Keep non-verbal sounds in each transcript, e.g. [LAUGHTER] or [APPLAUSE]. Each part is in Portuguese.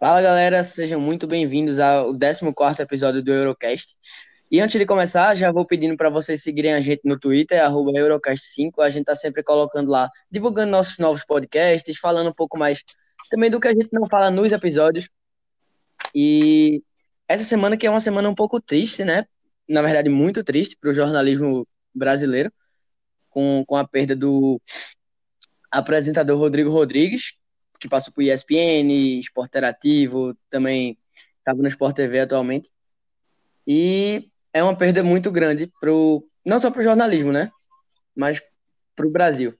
Fala galera, sejam muito bem-vindos ao 14 episódio do Eurocast. E antes de começar, já vou pedindo para vocês seguirem a gente no Twitter, Eurocast5. A gente tá sempre colocando lá, divulgando nossos novos podcasts, falando um pouco mais também do que a gente não fala nos episódios. E essa semana que é uma semana um pouco triste, né? Na verdade, muito triste para o jornalismo brasileiro, com, com a perda do apresentador Rodrigo Rodrigues, que passou por ESPN, Esporte Interativo, também estava no Sport TV atualmente. E é uma perda muito grande pro não só para o jornalismo, né? Mas para o Brasil.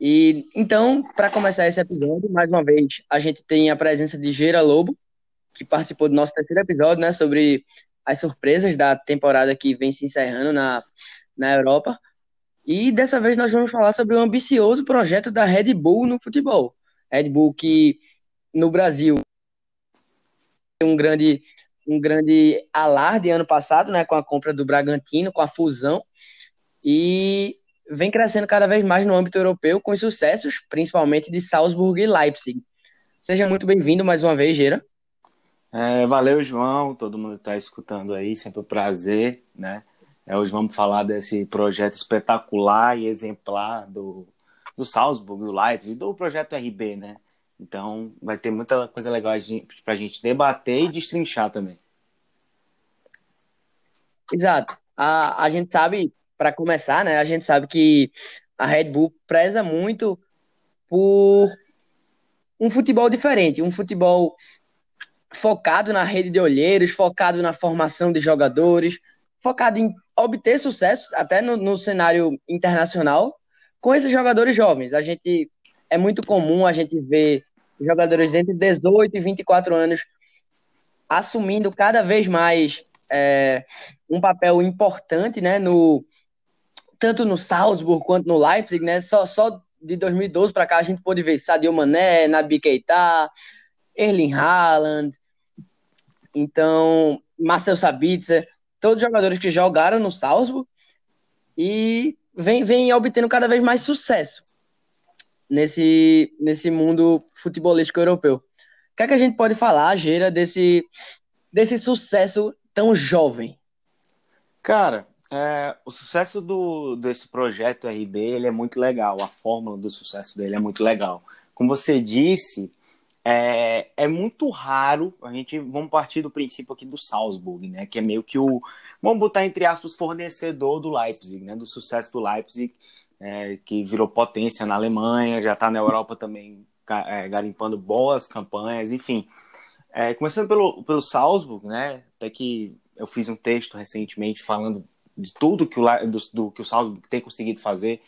E então, para começar esse episódio, mais uma vez, a gente tem a presença de Geira Lobo, que participou do nosso terceiro episódio, né, sobre as surpresas da temporada que vem se encerrando na, na Europa. E dessa vez nós vamos falar sobre o ambicioso projeto da Red Bull no futebol. Red Bull que no Brasil um grande um grande alarde ano passado, né, com a compra do Bragantino, com a fusão e vem crescendo cada vez mais no âmbito europeu com os sucessos, principalmente de Salzburg e Leipzig. Seja muito bem-vindo mais uma vez, Gera. É, valeu, João, todo mundo está escutando aí, sempre um prazer, né? É, hoje vamos falar desse projeto espetacular e exemplar do, do Salzburg, do Leipzig, do projeto RB, né? Então vai ter muita coisa legal para a gente debater e destrinchar também. Exato. A, a gente sabe, para começar, né? A gente sabe que a Red Bull preza muito por um futebol diferente, um futebol focado na rede de olheiros, focado na formação de jogadores, focado em obter sucesso até no, no cenário internacional com esses jogadores jovens. A gente é muito comum a gente ver jogadores entre 18 e 24 anos assumindo cada vez mais é, um papel importante, né, no tanto no Salzburg quanto no Leipzig, né? Só, só de 2012 para cá a gente pôde ver Sadio Mané, Nabi Keita, Erling Haaland, então Marcel Sabitzer, todos jogadores que jogaram no Salzburg e vem, vem obtendo cada vez mais sucesso nesse, nesse mundo futebolístico europeu. O que é que a gente pode falar, Geira, desse, desse sucesso tão jovem? Cara, é, o sucesso do, desse projeto RB ele é muito legal, a fórmula do sucesso dele é muito legal. Como você disse, é, é muito raro, a gente vamos partir do princípio aqui do Salzburg, né, que é meio que o, vamos botar entre aspas, fornecedor do Leipzig, né, do sucesso do Leipzig, é, que virou potência na Alemanha, já está na Europa também é, garimpando boas campanhas, enfim. É, começando pelo, pelo Salzburg, né, até que eu fiz um texto recentemente falando de tudo que o, do, do que o Salzburg tem conseguido fazer.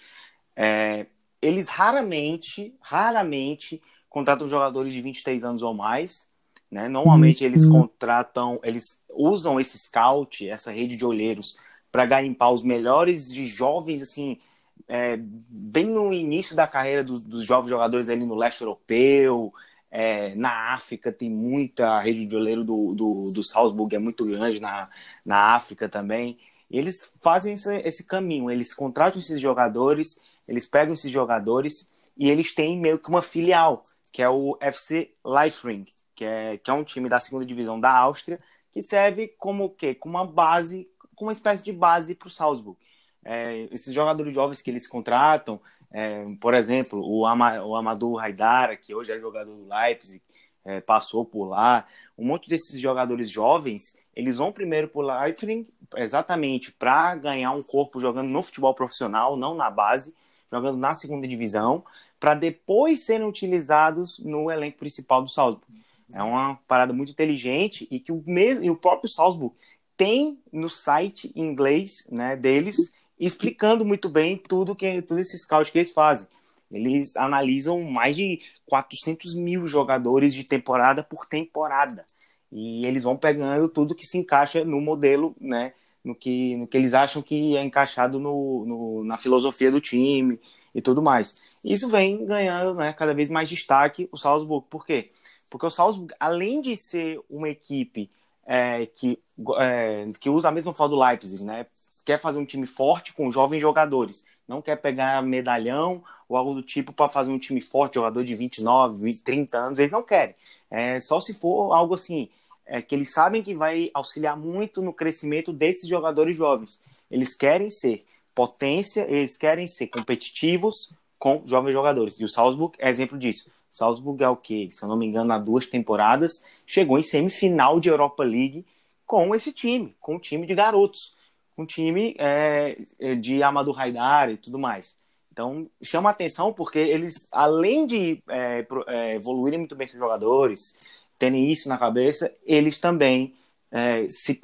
É, eles raramente, raramente contratam jogadores de 23 anos ou mais, né? Normalmente eles uhum. contratam, eles usam esse scout, essa rede de olheiros, para garimpar os melhores de jovens, assim, é, bem no início da carreira do, dos jovens jogadores ali no leste europeu, é, na África tem muita rede de olheiro do, do, do Salzburg, é muito grande na, na África também. E eles fazem esse, esse caminho, eles contratam esses jogadores, eles pegam esses jogadores e eles têm meio que uma filial, que é o FC Leifring, que é, que é um time da segunda divisão da Áustria, que serve como o quê? Como uma base, como uma espécie de base para o Salzburg. É, esses jogadores jovens que eles contratam, é, por exemplo, o, Ama, o Amadou Haidara, que hoje é jogador do Leipzig, é, passou por lá. Um monte desses jogadores jovens, eles vão primeiro por Leifring, exatamente para ganhar um corpo jogando no futebol profissional, não na base, jogando na segunda divisão, para depois serem utilizados no elenco principal do Salzburg. É uma parada muito inteligente e que o, mesmo, e o próprio Salzburg tem no site inglês né, deles explicando muito bem tudo que tudo esse scout que eles fazem. Eles analisam mais de 400 mil jogadores de temporada por temporada e eles vão pegando tudo que se encaixa no modelo, né, no que, no que eles acham que é encaixado no, no na filosofia do time e tudo mais. Isso vem ganhando né, cada vez mais destaque o Salzburg. Por quê? Porque o Salzburg, além de ser uma equipe é, que, é, que usa a mesma forma do Leipzig, né? Quer fazer um time forte com jovens jogadores. Não quer pegar medalhão ou algo do tipo para fazer um time forte, jogador de 29, 30 anos. Eles não querem. é, só se for algo assim, é, que eles sabem que vai auxiliar muito no crescimento desses jogadores jovens. Eles querem ser potência, eles querem ser competitivos com jovens jogadores. E o Salzburg é exemplo disso. Salzburg é o que, se eu não me engano, há duas temporadas, chegou em semifinal de Europa League com esse time, com um time de garotos, um time é, de Amadou Haidar e tudo mais. Então, chama atenção porque eles, além de é, é, evoluírem muito bem esses jogadores, terem isso na cabeça, eles também é, se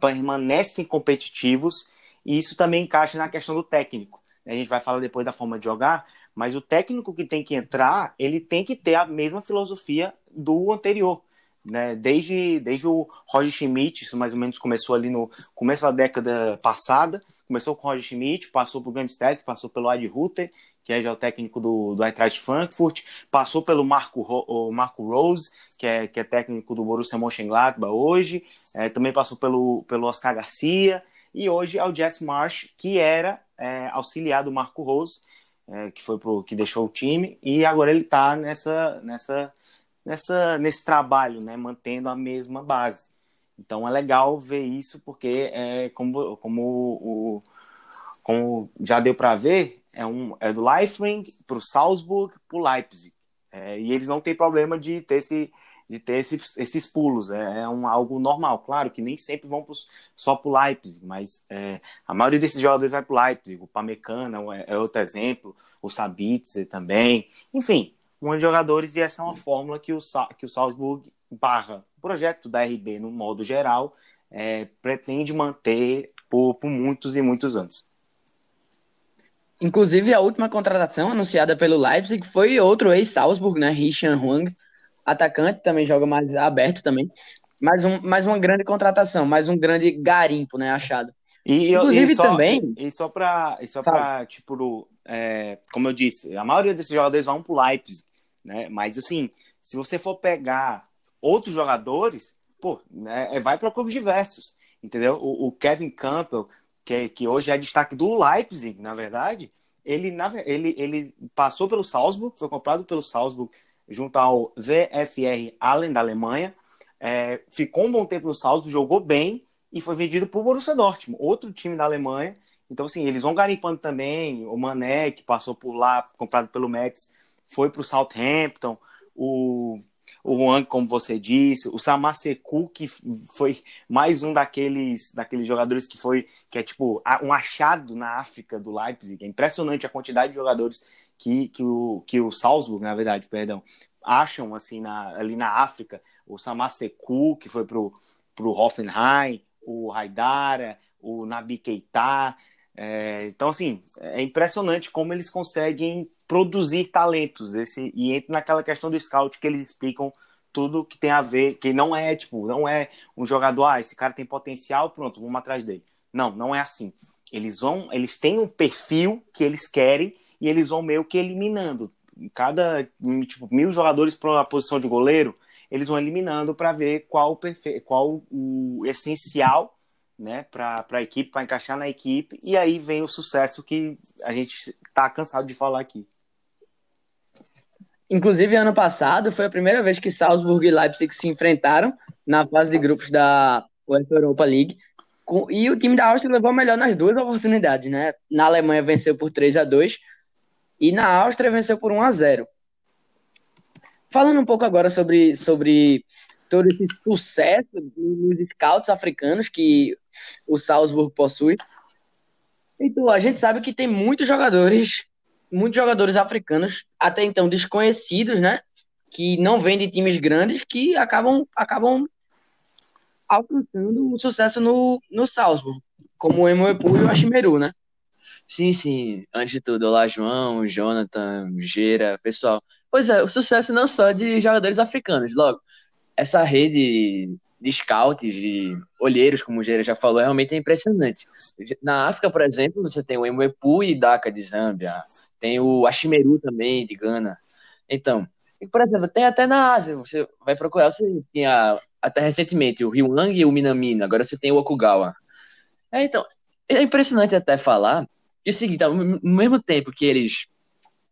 permanecem competitivos e isso também encaixa na questão do técnico. A gente vai falar depois da forma de jogar, mas o técnico que tem que entrar, ele tem que ter a mesma filosofia do anterior. Né? Desde, desde o Roger Schmidt, isso mais ou menos começou ali no começo da década passada, começou com o Roger Schmidt, passou por Gandstad, passou pelo Adi Rutter, que é já o técnico do, do Eintracht Frankfurt, passou pelo Marco, o Marco Rose, que é, que é técnico do Borussia Mönchengladbach hoje, é, também passou pelo, pelo Oscar Garcia, e hoje é o Jess Marsh, que era é, auxiliar do Marco Rose, é, que foi pro, que deixou o time, e agora ele está nessa, nessa, nessa, nesse trabalho, né, mantendo a mesma base. Então é legal ver isso, porque é como, como, o, como já deu para ver, é, um, é do Leifring para o Salzburg para o Leipzig. É, e eles não têm problema de ter, esse, de ter esses, esses pulos. É, é um, algo normal. Claro que nem sempre vão pros, só para o Leipzig, mas é, a maioria desses jogadores vai para o Leipzig. O Pamecana é, é outro exemplo, o Sabitzer também. Enfim, um de jogadores e essa é uma fórmula que o, que o Salzburg barra o projeto da RB no modo geral é, pretende manter por, por muitos e muitos anos. Inclusive, a última contratação anunciada pelo Leipzig foi outro ex-Salzburg, né? Richan Huang, atacante, também joga mais aberto também. Mais, um, mais uma grande contratação, mais um grande garimpo, né? Achado. E, Inclusive e só, também. E, só para, e só para tipo, é, como eu disse, a maioria desses jogadores vão pro Leipzig, né? Mas assim, se você for pegar outros jogadores, pô, né, é, vai para clubes diversos, entendeu? O, o Kevin Campbell que, que hoje é destaque do Leipzig, na verdade, ele, na, ele, ele passou pelo Salzburg, foi comprado pelo Salzburg junto ao VFR Allen da Alemanha, é, ficou um bom tempo no Salzburg, jogou bem e foi vendido para o Borussia Dortmund, outro time da Alemanha. Então, assim, eles vão garimpando também. O Mané, que passou por lá, comprado pelo Metz, foi para o Southampton. O o Juan, como você disse, o Samaseku, que foi mais um daqueles, daqueles jogadores que foi, que é tipo um achado na África do Leipzig. É impressionante a quantidade de jogadores que, que, o, que o Salzburg, na verdade, perdão, acham assim na, ali na África. O Samaseku, que foi pro, pro Hoffenheim, o Haidara, o Nabi Keita. É, então, assim, é impressionante como eles conseguem produzir talentos. Esse, e entra naquela questão do scout que eles explicam tudo que tem a ver, que não é, tipo, não é um jogador, ah, esse cara tem potencial, pronto, vamos atrás dele. Não, não é assim. Eles vão, eles têm um perfil que eles querem e eles vão meio que eliminando. Cada, tipo, mil jogadores para a posição de goleiro, eles vão eliminando para ver qual, perfe... qual o essencial né, para a equipe, para encaixar na equipe, e aí vem o sucesso que a gente está cansado de falar aqui. Inclusive, ano passado foi a primeira vez que Salzburg e Leipzig se enfrentaram na fase de grupos da UEFA Europa League. E o time da Áustria levou melhor nas duas oportunidades, né? Na Alemanha venceu por 3 a 2 e na Áustria venceu por 1 a 0. Falando um pouco agora sobre, sobre todo esse sucesso nos scouts africanos que o Salzburg possui. Então, a gente sabe que tem muitos jogadores muitos jogadores africanos, até então desconhecidos, né? Que não vêm de times grandes, que acabam, acabam alcançando o sucesso no, no Salzburg, como o Emoepu e o Ashimeru, né? Sim, sim. Antes de tudo, olá, João, Jonathan, Geira, pessoal. Pois é, o sucesso não só de jogadores africanos, logo. Essa rede de scouts, de olheiros, como o Geira já falou, realmente é impressionante. Na África, por exemplo, você tem o Emoepu e Daka de Zâmbia, tem o Ashimeru também, de Gana. Então, por exemplo, tem até na Ásia, você vai procurar, você tinha até recentemente o Ryuang e o Minamino, agora você tem o Okugawa. É, então, é impressionante até falar que é o seguinte, ao mesmo tempo que eles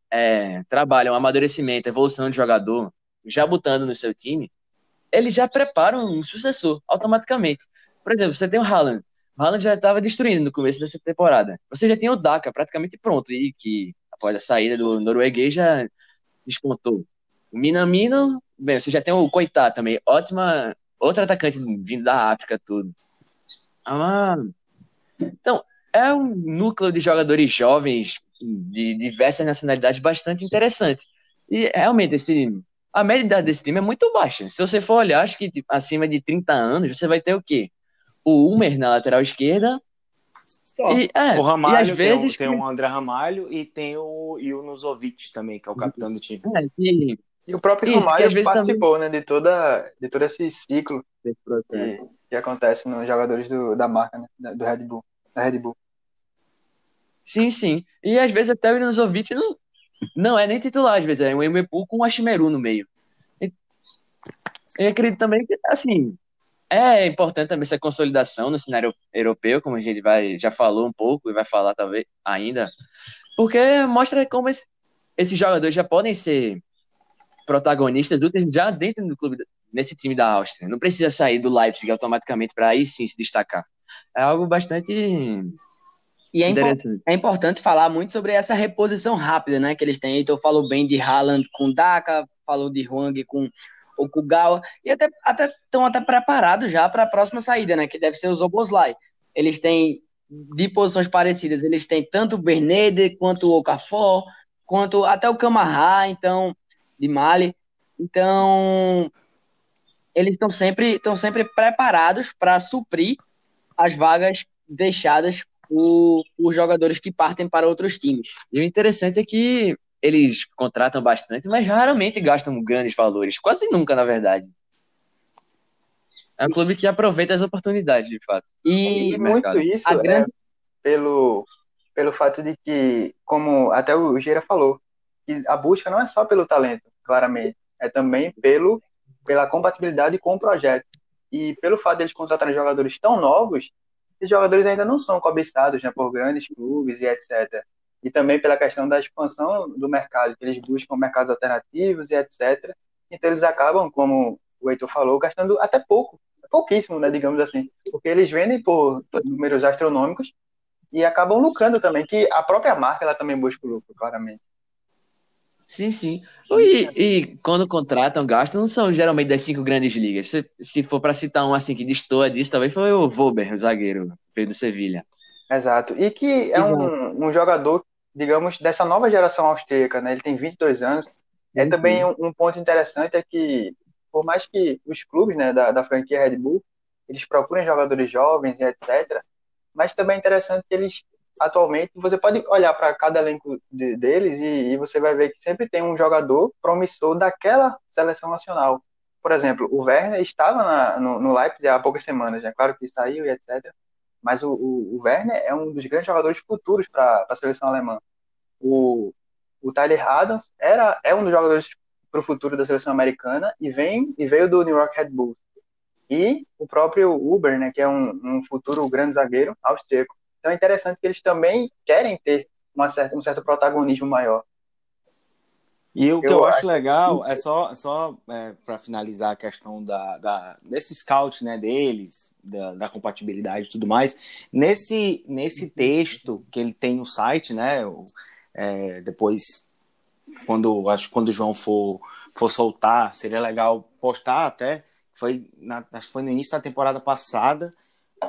é, trabalham amadurecimento, evolução de jogador, já botando no seu time, eles já preparam um sucessor automaticamente. Por exemplo, você tem o Haaland. O Haaland já estava destruindo no começo dessa temporada. Você já tem o Daka praticamente pronto e que após a saída do norueguês já despontou. O Minamino, bem, você já tem o Coitá também, ótima, outro atacante vindo da África, tudo. Ah, então, é um núcleo de jogadores jovens de diversas nacionalidades bastante interessante. E realmente, esse, a média idade desse time é muito baixa. Se você for olhar, acho que tipo, acima de 30 anos, você vai ter o quê? O Umer na lateral esquerda. E, é, o Ramalho, e às vezes tem, tem o André Ramalho e tem o Junuzovic também, que é o capitão do time. É, e, e o próprio Isso, Ramalho participou também... né, de, toda, de todo esse ciclo que, que acontece nos jogadores do, da marca, né, do Red Bull, da Red Bull. Sim, sim. E às vezes até o Inozovic não, não é nem titular, às vezes é um Emepu com o Ashimeru no meio. Eu acredito também que, assim, é importante também essa consolidação no cenário europeu, como a gente vai, já falou um pouco e vai falar talvez ainda, porque mostra como esse, esses jogadores já podem ser protagonistas úteis já dentro do clube, nesse time da Áustria. Não precisa sair do Leipzig automaticamente para aí sim se destacar. É algo bastante e é, impo é, importante falar muito sobre essa reposição rápida, né, que eles têm. Então falou bem de Haaland com Daka, falou de Huang com o Kugawa, e até até estão até preparados já para a próxima saída, né, que deve ser o Zoboslai. Eles têm de posições parecidas, eles têm tanto o Bernede quanto o Okafor, quanto até o Camará, então de Mali. Então, eles estão sempre, estão sempre preparados para suprir as vagas deixadas por, por jogadores que partem para outros times. E o interessante é que eles contratam bastante, mas raramente gastam grandes valores. Quase nunca, na verdade. É um clube que aproveita as oportunidades, de fato. E, e muito isso é grande... é pelo, pelo fato de que, como até o Gira falou, que a busca não é só pelo talento, claramente, é também pelo, pela compatibilidade com o projeto. E pelo fato de eles contratarem jogadores tão novos, esses jogadores ainda não são cobiçados né, por grandes clubes e etc. E também pela questão da expansão do mercado, que eles buscam mercados alternativos e etc. Então eles acabam, como o Heitor falou, gastando até pouco, pouquíssimo, né, digamos assim, porque eles vendem por números astronômicos e acabam lucrando também, que a própria marca ela também busca o lucro, claramente. Sim, sim. E, e, quando contratam, gastam, não são geralmente das cinco grandes ligas. Se, se for para citar um assim que destoa disso, talvez foi o Vober, o zagueiro, veio do Sevilha. Exato. E que é um, um, jogador, digamos, dessa nova geração austríaca, né? Ele tem 22 anos. É também um, um, ponto interessante é que, por mais que os clubes né, da, da franquia Red Bull, eles procurem jogadores jovens e etc., mas também é interessante que eles atualmente, você pode olhar para cada elenco de, deles e, e, você vai ver que sempre tem um jogador promissor daquela seleção nacional. Por exemplo, o Werner estava na, no, no Leipzig há poucas semanas, né? claro que saiu e etc. Mas o, o, o Werner é um dos grandes jogadores futuros para a seleção alemã. O, o Tyler Adams era, é um dos jogadores para o futuro da seleção americana e, vem, e veio do New York Red Bulls. E o próprio Uber, né, que é um, um futuro grande zagueiro austríaco. Então é interessante que eles também querem ter uma certa, um certo protagonismo maior. E o que eu, eu acho, acho legal é só, só é, para finalizar a questão da, da, desse scout né, deles, da, da, compatibilidade e tudo mais. Nesse, nesse texto que ele tem no site, né? É, depois, quando acho quando o João for, for soltar, seria legal postar até. Foi, na, acho que foi no início da temporada passada.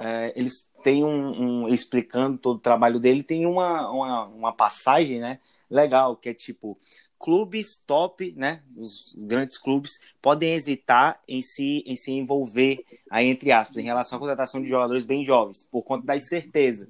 É, eles tem um, um, explicando todo o trabalho dele, tem uma, uma, uma passagem, né, legal, que é tipo, clubes top, né, os grandes clubes podem hesitar em se, em se envolver, aí, entre aspas, em relação à contratação de jogadores bem jovens, por conta da incerteza.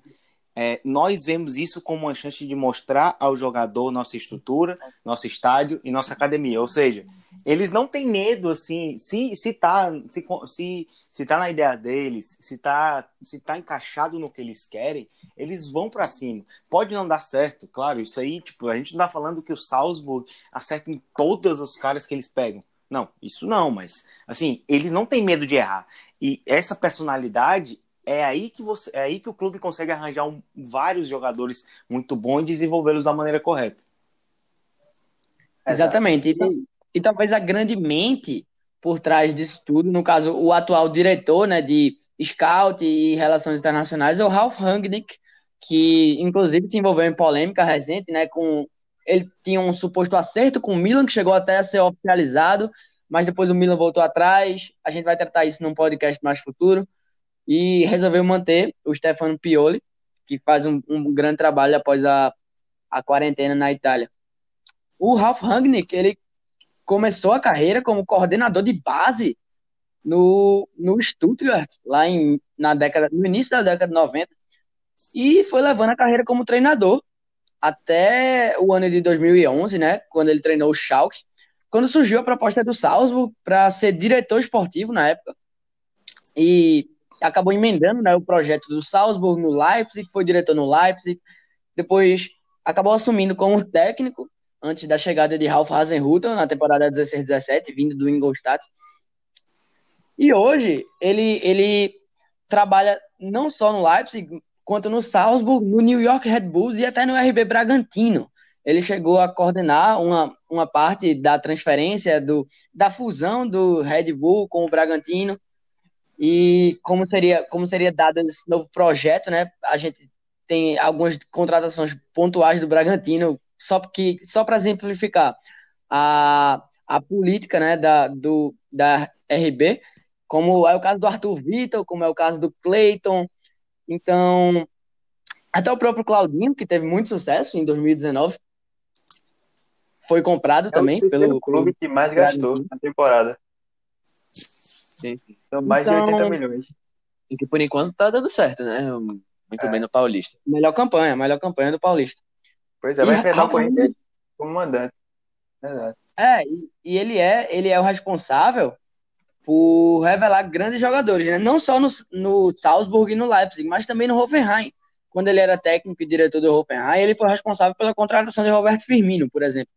É, nós vemos isso como uma chance de mostrar ao jogador nossa estrutura, nosso estádio e nossa academia. Ou seja, eles não têm medo, assim, se, se, tá, se, se, se tá na ideia deles, se tá, se tá encaixado no que eles querem, eles vão para cima. Pode não dar certo, claro, isso aí, tipo, a gente não tá falando que o Salzburg acerta em todos os caras que eles pegam. Não, isso não, mas, assim, eles não têm medo de errar. E essa personalidade é aí que você, é aí que o clube consegue arranjar um, vários jogadores muito bons e desenvolvê-los da maneira correta. Exatamente. E, e, talvez a grande mente por trás disso tudo. No caso, o atual diretor né, de Scout e Relações Internacionais é o Ralph Rangnick, que inclusive se envolveu em polêmica recente, né, com ele tinha um suposto acerto com o Milan que chegou até a ser oficializado, mas depois o Milan voltou atrás. A gente vai tratar isso num podcast mais futuro e resolveu manter o Stefano Pioli, que faz um, um grande trabalho após a, a quarentena na Itália. O Ralf Rangnick, ele começou a carreira como coordenador de base no, no Stuttgart, lá em, na década, no início da década de 90, e foi levando a carreira como treinador até o ano de 2011, né, quando ele treinou o Schalke, quando surgiu a proposta do Salzburg para ser diretor esportivo na época. E acabou emendando né, o projeto do Salzburg no Leipzig, foi diretor no Leipzig, depois acabou assumindo como técnico antes da chegada de Ralf Hasenhutel na temporada 16-17, vindo do Ingolstadt. E hoje ele, ele trabalha não só no Leipzig, quanto no Salzburg, no New York Red Bulls e até no RB Bragantino. Ele chegou a coordenar uma, uma parte da transferência, do, da fusão do Red Bull com o Bragantino. E como seria, como seria dado esse novo projeto, né? A gente tem algumas contratações pontuais do Bragantino, só porque só para exemplificar a, a política, né, da, do, da RB, como é o caso do Arthur Vitor, como é o caso do Clayton. Então, até o próprio Claudinho, que teve muito sucesso em 2019, foi comprado é também o pelo clube que mais gastou na temporada. Sim. São mais Então, de 80 milhões. E que por enquanto tá dando certo, né? Muito É. bem no Paulista. Melhor campanha, melhor campanha do Paulista. Pois é, vai E enfrentar o Corinthians como mandante. É, e, e ele é, ele é o responsável por revelar grandes jogadores, né? Não só no, no Salzburg e no Leipzig, mas também no Hoffenheim. Quando ele era técnico e diretor do Hoffenheim, ele foi responsável pela contratação de Roberto Firmino, por exemplo,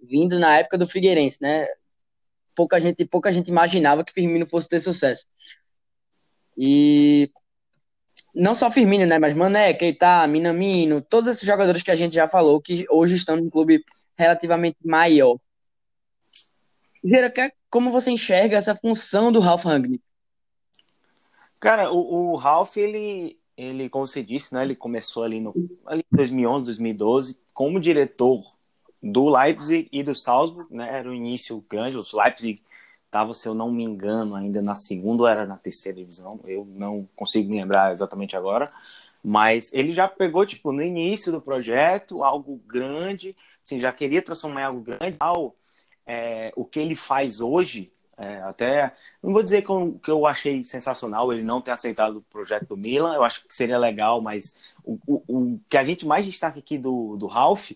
vindo na época do Figueirense, né? Pouca gente, pouca gente imaginava que Firmino fosse ter sucesso. E não só Firmino, né? Mas Mané, Keita, Minamino, todos esses jogadores que a gente já falou que hoje estão num clube relativamente maior. Gera, que- como você enxerga essa função do Ralf Rangnick? Cara, o, o Ralph, ele, ele, como você disse, né, ele começou ali, no, ali em 2011, 2012, como diretor do Leipzig e do Salzburg, né, era um início grande, o Leipzig estava, se eu não me engano, ainda na segunda ou era na terceira divisão, eu não consigo me lembrar exatamente agora, mas ele já pegou, tipo, no início do projeto, algo grande, assim, já queria transformar em algo grande, ao, é, o que ele faz hoje, é, até não vou dizer que eu, que eu achei sensacional ele não ter aceitado o projeto do Milan, eu acho que seria legal, mas o, o, o que a gente mais destaca aqui do, do Ralph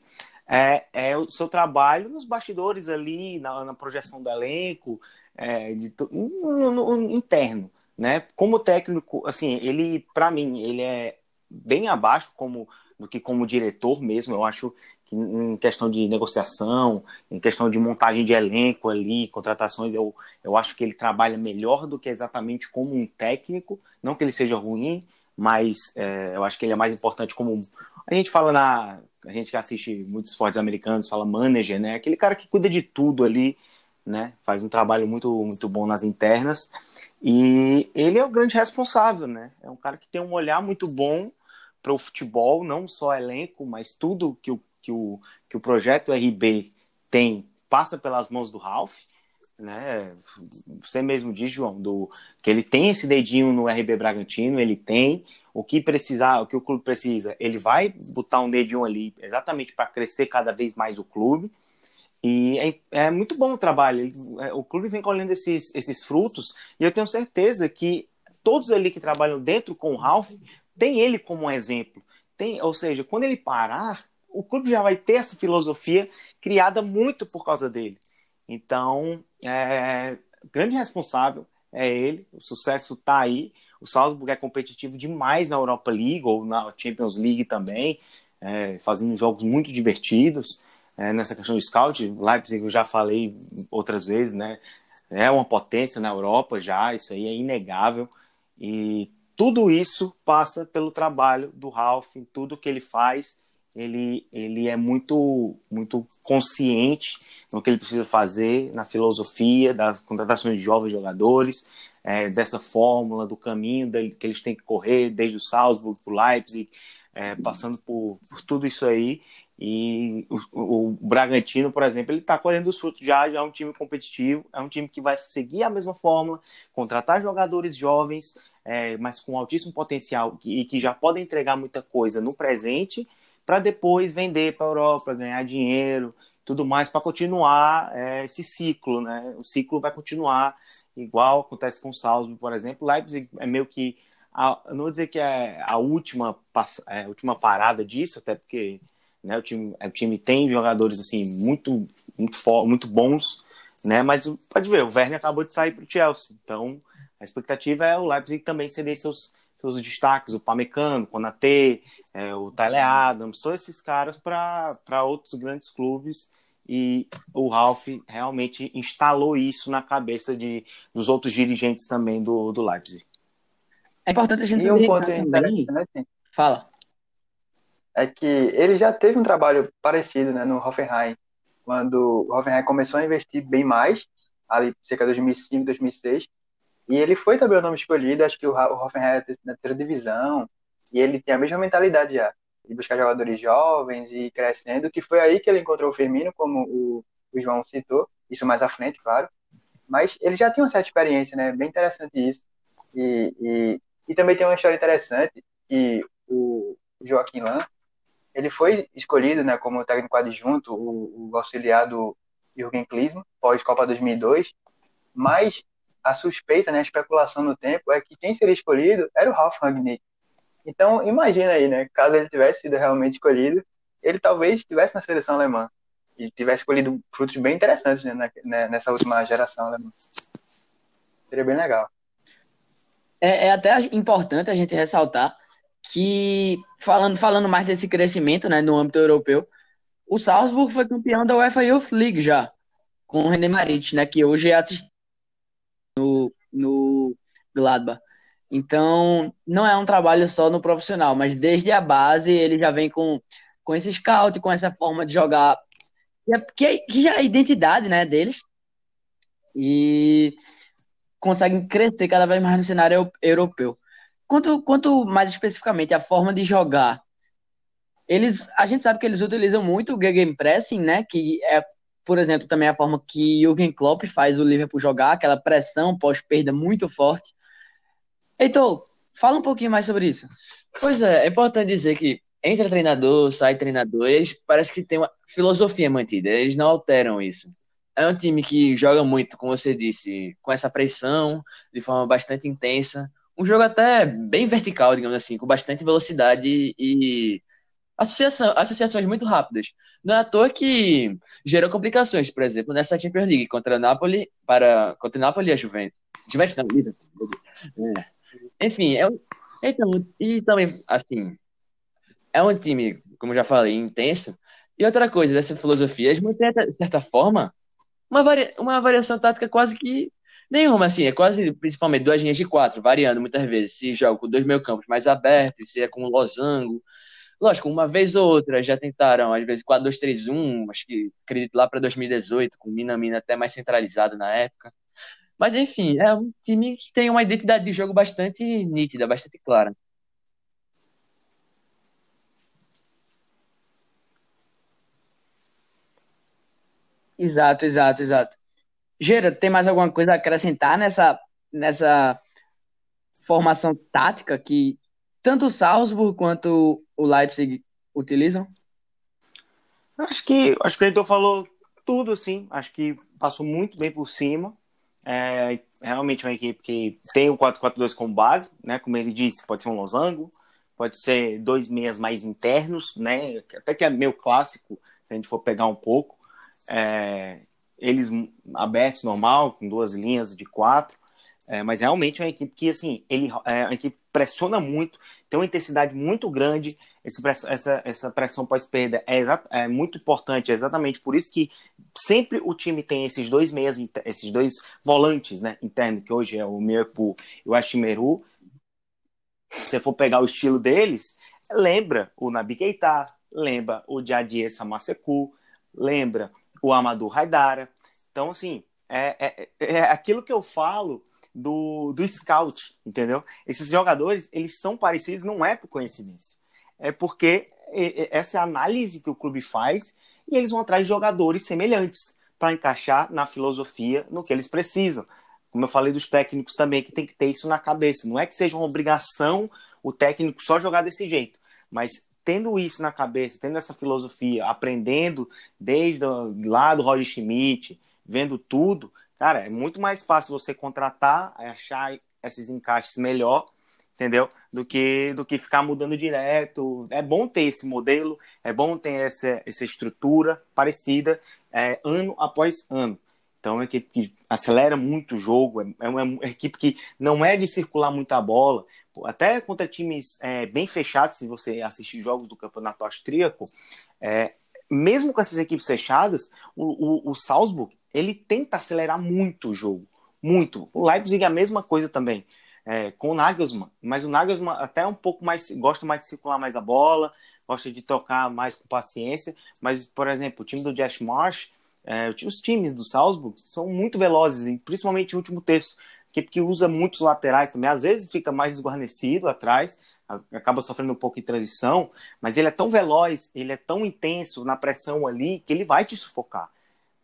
é, é o seu trabalho nos bastidores ali, na, na projeção do elenco, é, de, no, no- no interno, né? Como técnico, assim, ele, para mim, ele é bem abaixo como do que como diretor mesmo, eu acho que em questão de negociação, em questão de montagem de elenco ali, contratações, eu, eu acho que ele trabalha melhor do que exatamente como um técnico. Não que ele seja ruim, mas é, eu acho que ele é mais importante como. A gente fala na. A gente que assiste muitos esportes americanos fala manager, né? Aquele cara que cuida de tudo ali, né? Faz um trabalho muito, muito bom nas internas. E ele é o grande responsável, né? É um cara que tem um olhar muito bom para o futebol, não só elenco, mas tudo que o, que o, que o projeto RB tem passa pelas mãos do Ralph, né? Você mesmo diz, João, do, que ele tem esse dedinho no RB Bragantino, ele tem o que precisar, o que o clube precisa, ele vai botar um dedinho ali exatamente para crescer cada vez mais o clube. E é, é muito bom o trabalho. É, o clube vem colhendo esses, esses frutos e eu tenho certeza que todos ali que trabalham dentro com o Ralph tem ele como um exemplo. Tem, ou seja, quando ele parar, o clube já vai ter essa filosofia criada muito por causa dele. Então, é, grande responsável é ele, o sucesso está aí. O Salzburg é competitivo demais na Europa League ou na Champions League também, é, fazendo jogos muito divertidos. É, nessa questão do scout, Leipzig eu já falei outras vezes, né? É uma potência na Europa já, isso aí é inegável. E tudo isso passa pelo trabalho do Ralph, em tudo que ele faz. ele, ele é muito, muito consciente no que ele precisa fazer, na filosofia das contratações de jovens jogadores, é, dessa fórmula, do caminho dele, que eles têm que correr, desde o Salzburg para o Leipzig, é, passando por, por tudo isso aí. E o, o, Bragantino, por exemplo, ele está colhendo os frutos já, já é um time competitivo, é um time que vai seguir a mesma fórmula, contratar jogadores jovens, é, mas com altíssimo potencial e que já podem entregar muita coisa no presente, para depois vender para a Europa, ganhar dinheiro, tudo mais, para continuar é, esse ciclo, né? O ciclo vai continuar igual acontece com o Salzburg, por exemplo. Leipzig é meio que, a, não vou dizer que é a última, é, a última parada disso, até porque né? O time, o time tem jogadores assim muito muito muito bons, né? Mas pode ver, o Werner acabou de sair para o Chelsea, então a expectativa é o Leipzig também ceder seus seus destaques, o Pamecano, o Konate, é, o Tyler Adams, todos esses caras para outros grandes clubes e o Ralph realmente instalou isso na cabeça de, dos outros dirigentes também do, do Leipzig. É importante a gente e um ponto interessante. Fala é que ele já teve um trabalho parecido né, no Hoffenheim, quando o Hoffenheim começou a investir bem mais, ali cerca de 2005, 2006, e ele foi também o nome escolhido, acho que o Hoffenheim era na terceira divisão, e ele tem a mesma mentalidade já, de buscar jogadores jovens e crescendo, que foi aí que ele encontrou o Firmino, como o, o João citou, isso mais à frente, claro, mas ele já tinha uma certa experiência, né, bem interessante isso, e, e, e também tem uma história interessante, que o Joaquim Lan, ele foi escolhido né, como técnico adjunto, o, o auxiliar do Jürgen Klinsmann, pós-Copa 2002, mas a suspeita, né, a especulação no tempo é que quem seria escolhido era o Ralf Rangnick. Então, imagina aí, né, caso ele tivesse sido realmente escolhido, ele talvez estivesse na seleção alemã e tivesse escolhido frutos bem interessantes né, né, nessa última geração alemã. Seria bem legal. É, é até importante a gente ressaltar que, falando, falando mais desse crescimento né, no âmbito europeu, o Salzburg foi campeão da UEFA Youth League já, com o René Marit, né, que hoje é assistente no, no Gladbach. Então, não é um trabalho só no profissional, mas desde a base ele já vem com, com esse scout, com essa forma de jogar, que, é, que já é a identidade né, deles, e conseguem crescer cada vez mais no cenário europeu. Quanto, quanto mais especificamente a forma de jogar, eles, a gente sabe que eles utilizam muito o gegenpressing, né? Que é, por exemplo, também a forma que Jürgen Klopp faz o Liverpool jogar, aquela pressão pós-perda muito forte. Então, fala um pouquinho mais sobre isso. Pois é, é importante dizer que entra treinador, sai treinador, eles parece que tem uma filosofia mantida, eles não alteram isso. É um time que joga muito, como você disse, com essa pressão, de forma bastante intensa, um jogo até bem vertical, digamos assim, com bastante velocidade e associação, associações muito rápidas. Não é à toa que gerou complicações, por exemplo, nessa Champions League contra a Napoli, para, contra a Napoli e a Juventus. Juventus não, é. Enfim, é, então, e também, assim, é um time, como já falei, intenso. E outra coisa dessa filosofia, eles mantêm, de certa forma, uma, varia, uma variação tática quase que Nenhuma, assim, é quase principalmente duas linhas de quatro, variando muitas vezes. Se joga com dois meio campos mais abertos, se é com losango. Lógico, uma vez ou outra já tentaram, às vezes 4-2-3-1, acho que acredito lá para 2018, com o Minamina até mais centralizado na época. Mas enfim, é um time que tem uma identidade de jogo bastante nítida, bastante clara. Exato, exato, exato. Gera, tem mais alguma coisa a acrescentar nessa, nessa formação tática que tanto o Salzburg quanto o Leipzig utilizam? Acho que acho que o Heitor falou tudo, sim. Acho que passou muito bem por cima. É realmente uma equipe que tem o 4-4-2 como base, né? Como ele disse, pode ser um losango, pode ser dois meias mais internos, né? Até que é meio clássico, se a gente for pegar um pouco. É, eles abertos normal, com duas linhas de quatro, é, mas realmente é uma equipe que, assim, ele, é uma equipe pressiona muito, tem uma intensidade muito grande, esse, essa, essa pressão pós-perda é, é muito importante, é exatamente por isso que sempre o time tem esses dois meias, esses dois volantes, né, internos, que hoje é o Miepu e o Ashimeru, se você for pegar o estilo deles, lembra o Nabi Keita, lembra o Jadier Samaseku, lembra o Amadou Haidara. Então, assim, é, é, é aquilo que eu falo do, do scout, entendeu? Esses jogadores, eles são parecidos, não é por coincidência. É porque essa é a análise que o clube faz e eles vão atrás de jogadores semelhantes para encaixar na filosofia, no que eles precisam. Como eu falei dos técnicos também, que tem que ter isso na cabeça. Não é que seja uma obrigação o técnico só jogar desse jeito, mas tendo isso na cabeça, tendo essa filosofia, aprendendo desde lá do Roger Schmidt, vendo tudo, cara, é muito mais fácil você contratar, achar esses encaixes melhor, entendeu? Do que do que ficar mudando direto. É bom ter esse modelo, é bom ter essa, essa estrutura parecida é, ano após ano. Então, é uma equipe que acelera muito o jogo, é, é uma equipe que não é de circular muita bola. Até contra times é, bem fechados, se você assistir jogos do campeonato austríaco, é, mesmo com essas equipes fechadas, o, o, o, Salzburg ele tenta acelerar muito o jogo, muito. O Leipzig é a mesma coisa também, é, com o Nagelsmann, mas o Nagelsmann até um pouco mais gosta mais de circular mais a bola, gosta de tocar mais com paciência. Mas, por exemplo, o time do Josh Marsh é, os times do Salzburg são muito velozes, principalmente o último terço, que, usa muitos laterais também. Às vezes fica mais desguarnecido atrás, acaba sofrendo um pouco de transição, mas ele é tão veloz, ele é tão intenso na pressão ali, que ele vai te sufocar.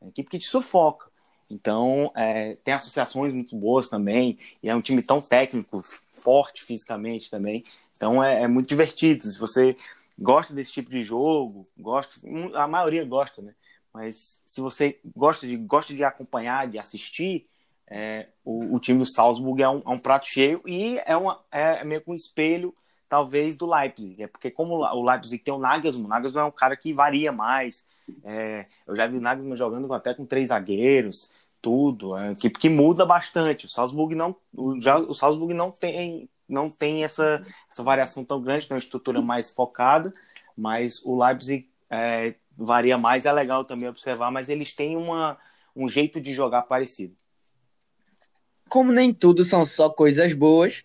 É equipe que te sufoca. Então, é, tem associações muito boas também, e é um time tão técnico, forte fisicamente também. Então, é, é muito divertido. Se você gosta desse tipo de jogo, gosta, a maioria gosta, né? Mas se você gosta de, gosta de acompanhar, de assistir, é, o, o, time do Salzburg é um, é um, prato cheio e é, uma, é meio que um espelho, talvez, do Leipzig. É porque como o Leipzig tem o Nagelsmann, o Nagelsmann é um cara que varia mais. É, eu já vi o Nagelsmann jogando até com três zagueiros, tudo, é, que, que muda bastante. O Salzburg não, o, já, o Salzburg não tem, não tem essa, essa variação tão grande, tem uma estrutura mais focada, mas o Leipzig é, varia mais, é legal também observar, mas eles têm uma, um jeito de jogar parecido. Como nem tudo são só coisas boas,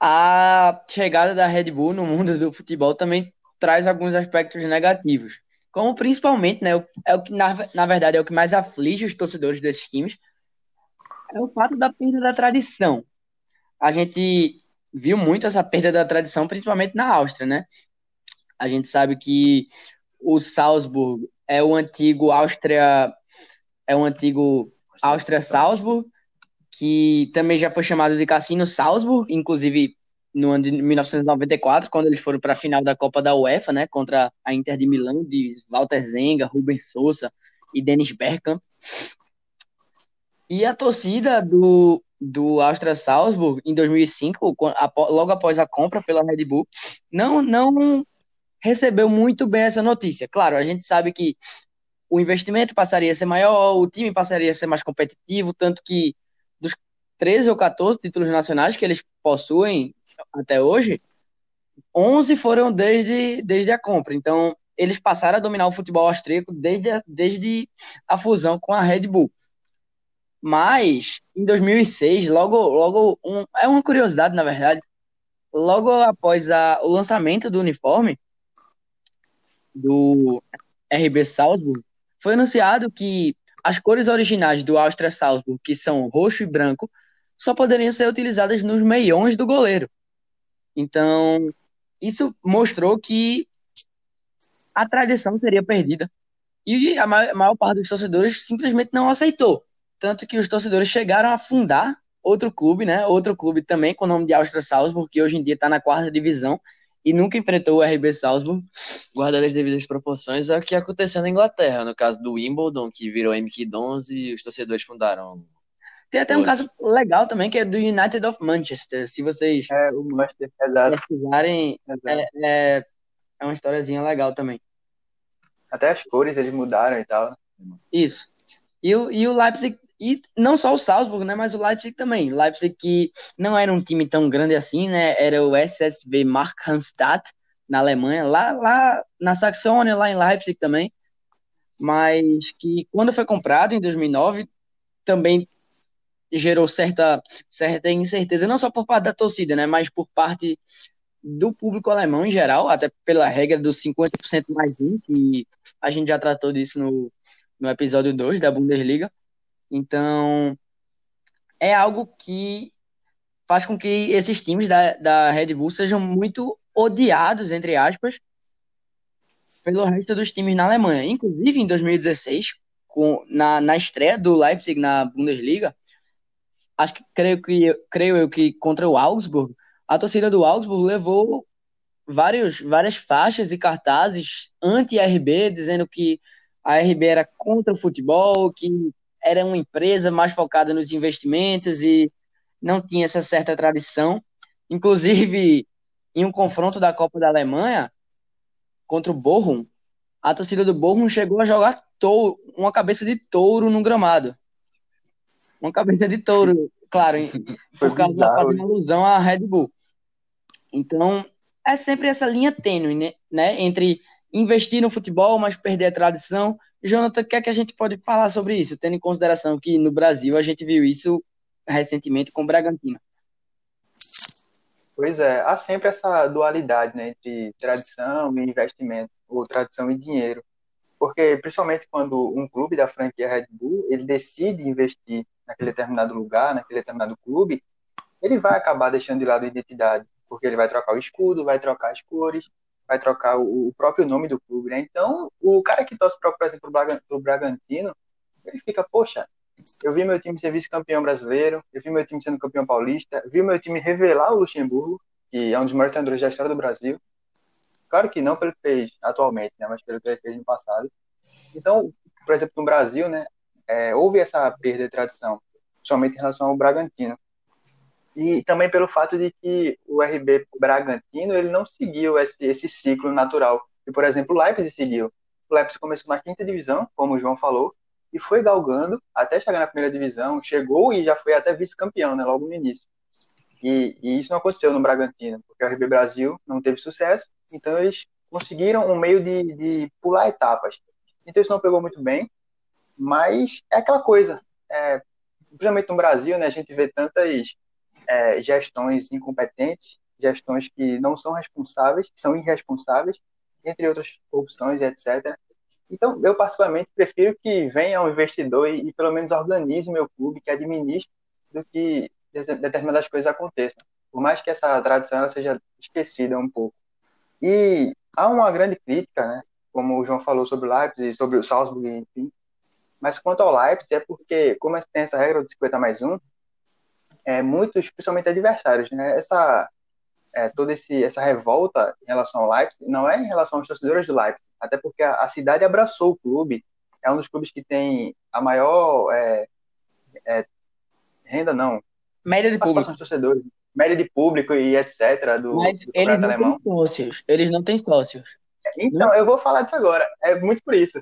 a chegada da Red Bull no mundo do futebol também traz alguns aspectos negativos. Como principalmente, né, é o que na, na verdade é o que mais aflige os torcedores desses times, é o fato da perda da tradição. A gente viu muito essa perda da tradição, principalmente na Áustria, né? A gente sabe que o Salzburg é o antigo Áustria, é o antigo Áustria Salzburg, que também já foi chamado de Cassino Salzburg, inclusive no ano de 1994, quando eles foram para a final da Copa da UEFA, né, contra a Inter de Milão, de Walter Zenga, Rubens Sousa e Dennis Bergkamp. E a torcida do, do Austria Salzburg, em 2005, logo após a compra pela Red Bull, não, não recebeu muito bem essa notícia. Claro, a gente sabe que o investimento passaria a ser maior, o time passaria a ser mais competitivo, tanto que dos 13 ou 14 títulos nacionais que eles possuem até hoje, 11 foram desde, desde a compra. Então, eles passaram a dominar o futebol austríaco desde a, desde a fusão com a Red Bull. Mas, em 2006, logo, logo um, é uma curiosidade, na verdade, logo após a, o lançamento do uniforme, do RB Salzburg, foi anunciado que as cores originais do Austria Salzburg, que são roxo e branco, só poderiam ser utilizadas nos meiões do goleiro. Então, isso mostrou que a tradição seria perdida. E a maior parte dos torcedores simplesmente não aceitou. Tanto que os torcedores chegaram a fundar outro clube, né? Outro clube também com o nome de Austria Salzburg, que hoje em dia está na quarta divisão e nunca enfrentou o RB Salzburg, guardado as devidas proporções, é o que aconteceu na Inglaterra, no caso do Wimbledon, que virou MK Dons e os torcedores fundaram. Tem até um caso legal também, que é do United of Manchester, se vocês é, o Manchester, exato. pesquisarem, é, é, é uma historiazinha legal também. Até as cores eles mudaram e tal. Isso. E o, e o Leipzig e não só o Salzburg, né, mas o Leipzig também. Leipzig que não era um time tão grande assim, né? Era o SSV Markranstadt na Alemanha, lá, lá na Saxônia, lá em Leipzig também. Mas que quando foi comprado em 2009 também gerou certa certa incerteza, não só por parte da torcida, né, mas por parte do público alemão em geral, até pela regra dos 50% mais um, que a gente já tratou disso no, no episódio 2 da Bundesliga. Então, é algo que faz com que esses times da, da Red Bull sejam muito odiados, entre aspas, pelo resto dos times na Alemanha. Inclusive, em 2016, com, na, na estreia do Leipzig na Bundesliga, acho que creio, que creio eu que contra o Augsburg, a torcida do Augsburg levou vários, várias faixas e cartazes anti-RB, dizendo que a RB era contra o futebol, que era uma empresa mais focada nos investimentos e não tinha essa certa tradição. Inclusive, em um confronto da Copa da Alemanha contra o Bochum, a torcida do Bochum chegou a jogar touro, uma cabeça de touro no gramado. Uma cabeça de touro, claro, [LAUGHS] por causa da fazendo alusão à Red Bull. Então, é sempre essa linha tênue, né, né? Entre investir no futebol, mas perder a tradição. Jonathan, o que é que a gente pode falar sobre isso, tendo em consideração que no Brasil a gente viu isso recentemente com o Bragantino? Pois é, há sempre essa dualidade né, entre tradição e investimento, ou tradição e dinheiro. Porque, principalmente quando um clube da franquia Red Bull, ele decide investir naquele determinado lugar, naquele determinado clube, ele vai acabar deixando de lado a identidade porque ele vai trocar o escudo, vai trocar as cores, vai trocar o, o próprio nome do clube, né? Então, o cara que torce, por exemplo, pro Bragantino, ele fica, poxa, eu vi meu time ser vice-campeão brasileiro, eu vi meu time sendo campeão paulista, vi meu time revelar o Luxemburgo, que é um dos maiores treinadores da história do Brasil. Claro que não pelo que fez atualmente, né? Mas pelo que ele fez no passado. Então, por exemplo, no Brasil, né? É, houve essa perda de tradição, somente em relação ao Bragantino e também pelo fato de que o RB Bragantino ele não seguiu esse, esse ciclo natural. E, por exemplo, o Leipzig seguiu. O Leipzig começou na quinta divisão, como o João falou, e foi galgando até chegar na primeira divisão, chegou e já foi até vice-campeão, né, logo no início. E, e, isso não aconteceu no Bragantino, porque o RB Brasil não teve sucesso, então eles conseguiram um meio de, de pular etapas. Então isso não pegou muito bem, mas é aquela coisa, é, principalmente no Brasil, né, a gente vê tantas é, gestões incompetentes, gestões que não são responsáveis, que são irresponsáveis, entre outras corrupções, etc. Então, eu particularmente prefiro que venha um investidor e, e pelo menos organize meu clube, que administre, do que determinadas coisas aconteçam. Por mais que essa tradição seja esquecida um pouco. E há uma grande crítica, né? Como o João falou sobre o Leipzig, sobre o Salzburg, enfim. Mas quanto ao Leipzig, é porque, como tem essa regra de 50 mais 1, é, muitos, principalmente adversários, né? Essa, é, toda esse, essa revolta em relação ao Leipzig não é em relação aos torcedores do Leipzig, até porque a, a cidade abraçou o clube, é um dos clubes que tem a maior é, é, renda, não, média de público. Torcedores, média de público e etc. do, Mas do eles não alemão. Têm sócios. Eles não têm sócios. Então, eu vou falar disso agora. É muito por isso.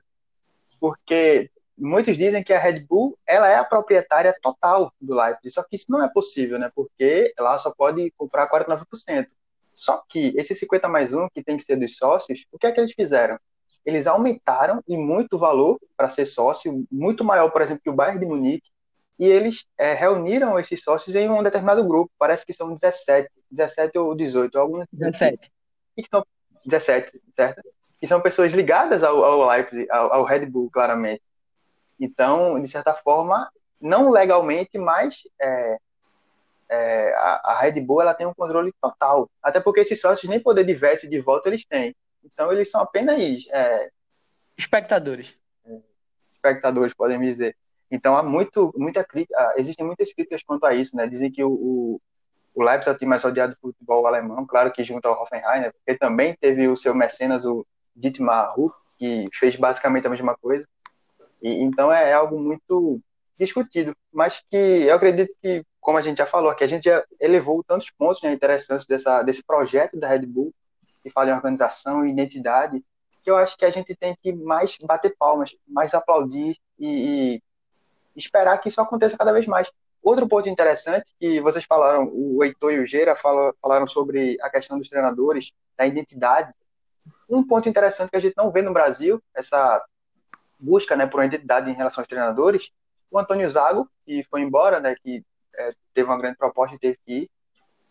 Porque muitos dizem que a Red Bull ela é a proprietária total do Leipzig, só que isso não é possível, né? Porque ela só pode comprar 49%. Só que esse 50 mais 1, que tem que ser dos sócios, o que é que eles fizeram? Eles aumentaram e muito o valor para ser sócio, muito maior, por exemplo, que o Bayern de Munique, e eles é, reuniram esses sócios em um determinado grupo, parece que são 17, 17 ou 18, alguns 17. E que são 17, certo? Que são pessoas ligadas ao, ao Leipzig, ao, ao Red Bull, claramente. Então, de certa forma, não legalmente, mas é, é, a, a, Red Bull ela tem um controle total. Até porque esses sócios nem poder de veto de voto eles têm. Então, eles são apenas é, espectadores. Espectadores, podemos dizer. Então, há muito, muita crítica, existem muitas críticas quanto a isso, né? Dizem que o, o, o Leipzig é o time mais odiado do futebol alemão, claro que junto ao Hoffenheim, né? Porque também teve o seu mecenas, o Dietmar Huth, que fez basicamente a mesma coisa. E, então é algo muito discutido, mas que eu acredito que, como a gente já falou aqui, a gente já elevou tantos pontos né, interessantes dessa, desse projeto da Red Bull, que fala em organização e identidade, que eu acho que a gente tem que mais bater palmas, mais aplaudir e, e esperar que isso aconteça cada vez mais. Outro ponto interessante que vocês falaram, o Heitor e o Geira falaram sobre a questão dos treinadores, da identidade. Um ponto interessante que a gente não vê no Brasil, essa busca né, por uma identidade em relação aos treinadores, o Antônio Zago, que foi embora, né, que é, teve uma grande proposta e teve que ir,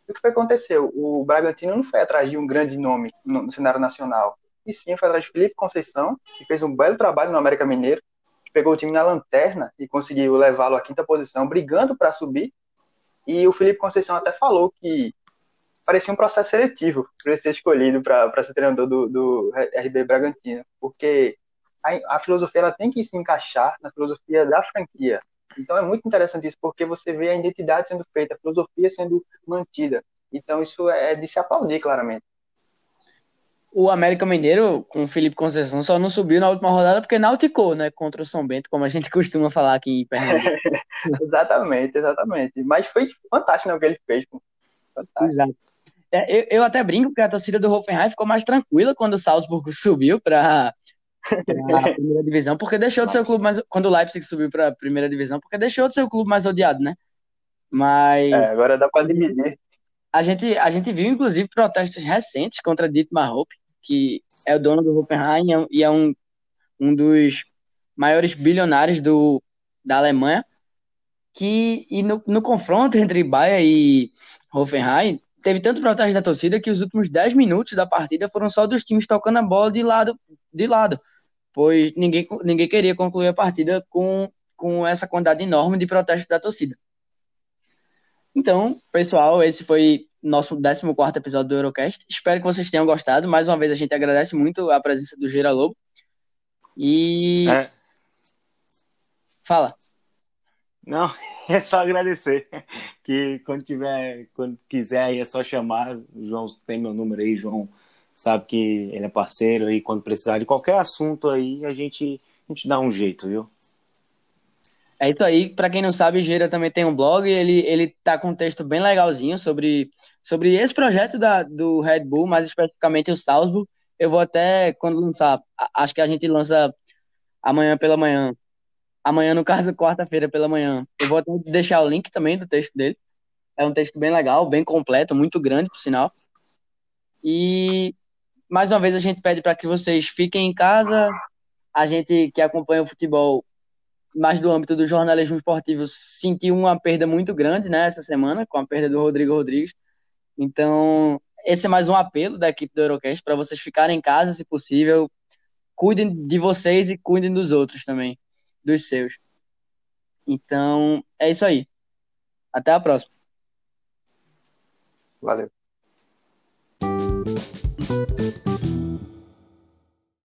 o que foi que aconteceu? O Bragantino não foi atrás de um grande nome no, no cenário nacional. E sim, foi atrás de Felipe Conceição, que fez um belo trabalho no América Mineiro, que pegou o time na lanterna e conseguiu levá-lo à quinta posição, brigando para subir. E o Felipe Conceição até falou que parecia um processo seletivo para ele ser escolhido para ser treinador do, do RB Bragantino, porque a, a, filosofia ela tem que se encaixar na filosofia da franquia. Então é muito interessante isso, porque você vê a identidade sendo feita, a filosofia sendo mantida. Então isso é, é de se aplaudir, claramente. O América Mineiro, com o Felipe Conceição, só não subiu na última rodada porque nauticou, né? Contra o São Bento, como a gente [LAUGHS] costuma falar aqui em Pernambuco. [LAUGHS] exatamente, exatamente. Mas foi fantástico né, o que ele fez. Fantástico. Exato. É, eu, eu, até brinco que a torcida do Hoffenheim ficou mais tranquila quando o Salzburgo [LAUGHS] subiu para a primeira divisão, porque deixou de ser o clube mais. Quando o Leipzig subiu para a primeira divisão, porque deixou de ser o clube mais odiado, né? Mas. É, agora dá para dividir. A gente, a gente viu, inclusive, protestos recentes contra Dietmar Hopp, que é o dono do Hoffenheim e é um, um dos maiores bilionários do, da Alemanha. Que, e no, no confronto entre Bayern e Hoffenheim, teve tanto protesto da torcida que os últimos 10 minutos da partida foram só dos times tocando a bola de lado, de lado pois ninguém, ninguém queria concluir a partida com, com essa quantidade enorme de protesto da torcida. Então, pessoal, esse foi nosso 14 episódio do Eurocast. Espero que vocês tenham gostado. Mais uma vez, a gente agradece muito a presença do Gira Lobo. E. É. Fala. Não, [LAUGHS] é só agradecer. Que quando tiver, quando quiser é só chamar. O João tem meu número aí, João sabe que ele é parceiro aí quando precisar de qualquer assunto aí, a gente, a gente dá um jeito, viu? É isso aí, para quem não sabe, Geira também tem um blog, ele, ele tá com um texto bem legalzinho sobre, sobre esse projeto da, do Red Bull, mais especificamente o Salzburg. Eu vou até, quando lançar, acho que a gente lança amanhã pela manhã, amanhã, no caso, [LAUGHS] quarta-feira pela manhã. Eu vou deixar o link também do texto dele. É um texto bem legal, bem completo, muito grande, por sinal. E mais uma vez a gente pede para que vocês fiquem em casa. A gente que acompanha o futebol mais do âmbito do jornalismo esportivo sentiu uma perda muito grande né, semana, com a perda do Rodrigo Rodrigues. Então, esse é mais um apelo da equipe do Eurocast para vocês ficarem em casa, se possível. Cuidem de vocês e cuidem dos outros também, dos seus. Então, é isso aí. Até a próxima. Valeu. Thank you.